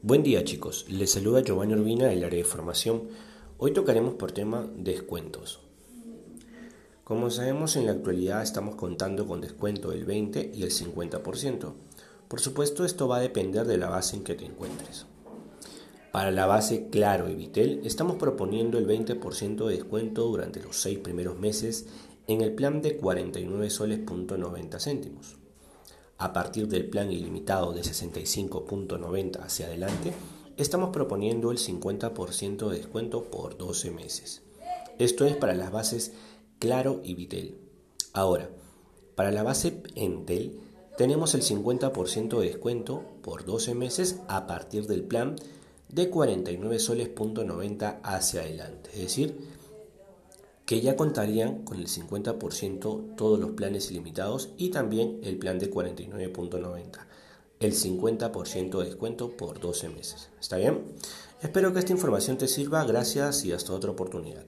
Buen día chicos, les saluda Giovanni Urbina del área de formación. Hoy tocaremos por tema descuentos. Como sabemos en la actualidad estamos contando con descuento del 20 y el 50%. Por supuesto esto va a depender de la base en que te encuentres. Para la base Claro y Vitel estamos proponiendo el 20% de descuento durante los 6 primeros meses en el plan de 49 soles.90 céntimos. A partir del plan ilimitado de 65.90 hacia adelante, estamos proponiendo el 50% de descuento por 12 meses. Esto es para las bases Claro y Vitel. Ahora, para la base Entel tenemos el 50% de descuento por 12 meses a partir del plan de 49 soles.90 hacia adelante. Es decir, que ya contarían con el 50% todos los planes ilimitados y también el plan de 49.90, el 50% de descuento por 12 meses. ¿Está bien? Espero que esta información te sirva, gracias y hasta otra oportunidad.